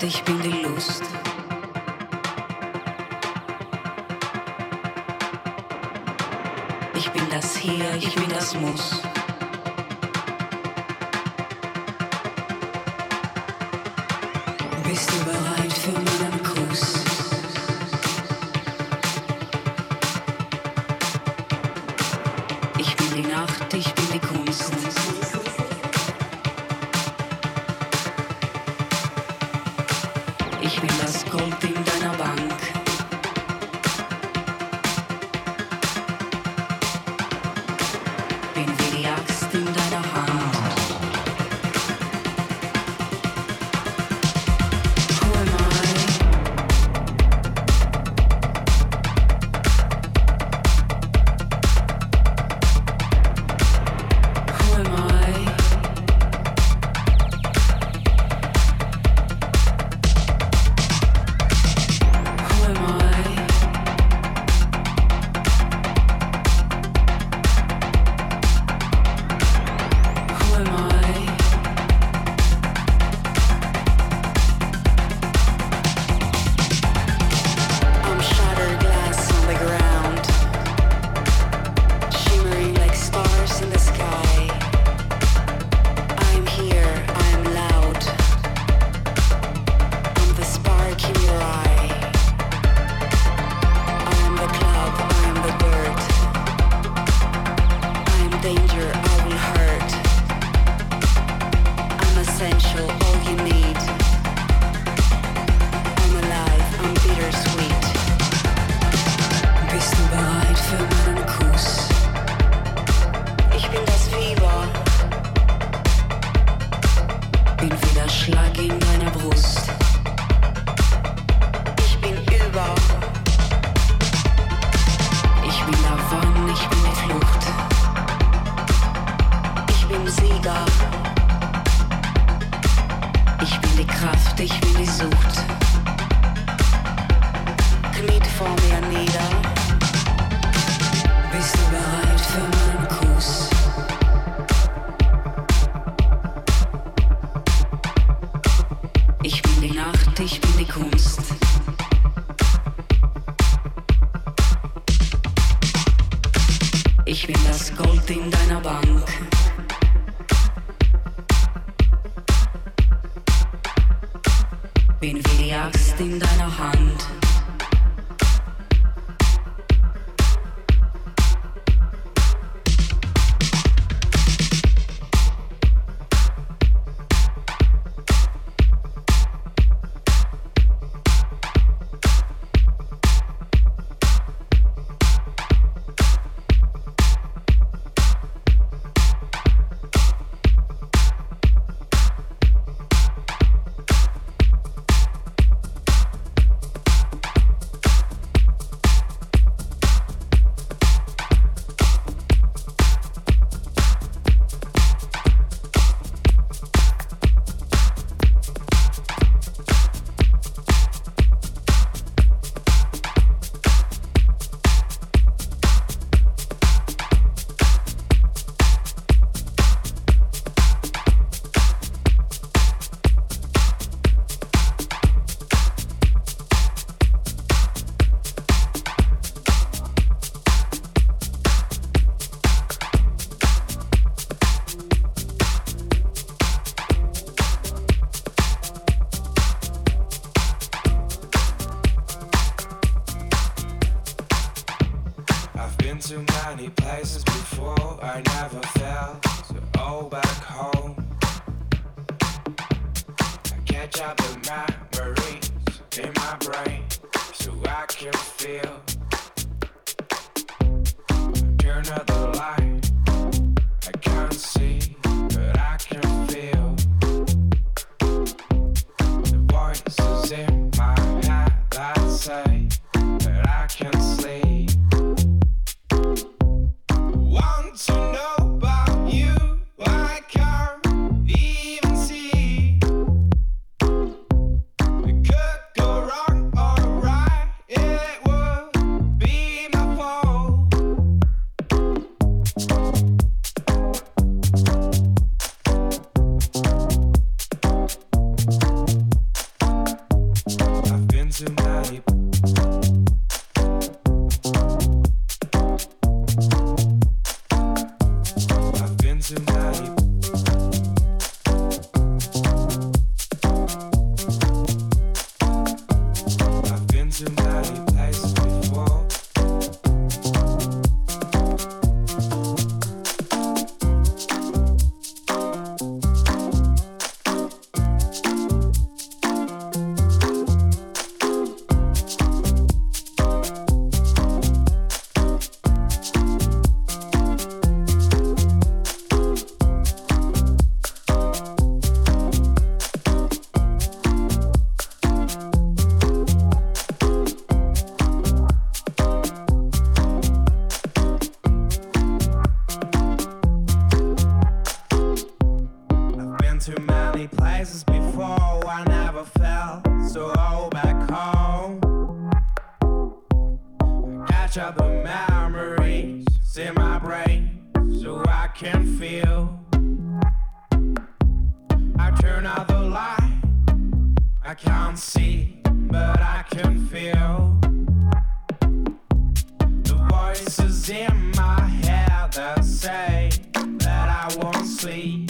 Gott, ich bin die Lust. Ich bin das Hier, ich bin das Muss. match up the memories in my brain so I can feel. I turn out the light, I can't see, but I can feel. The voices in my head that say that I won't sleep.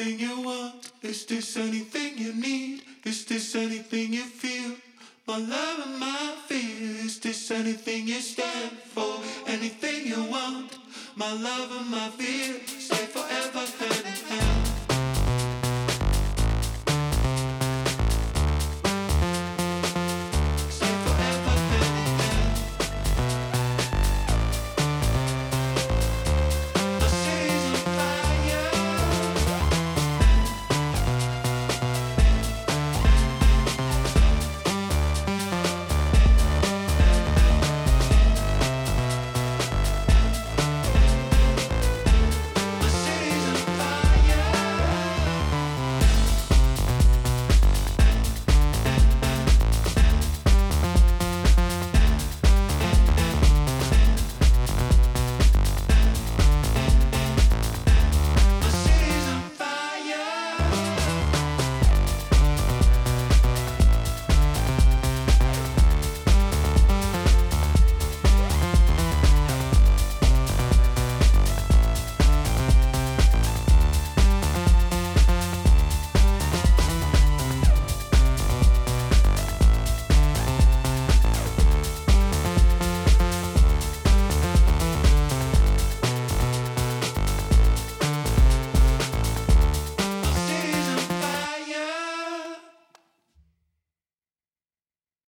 Anything you want? Is this anything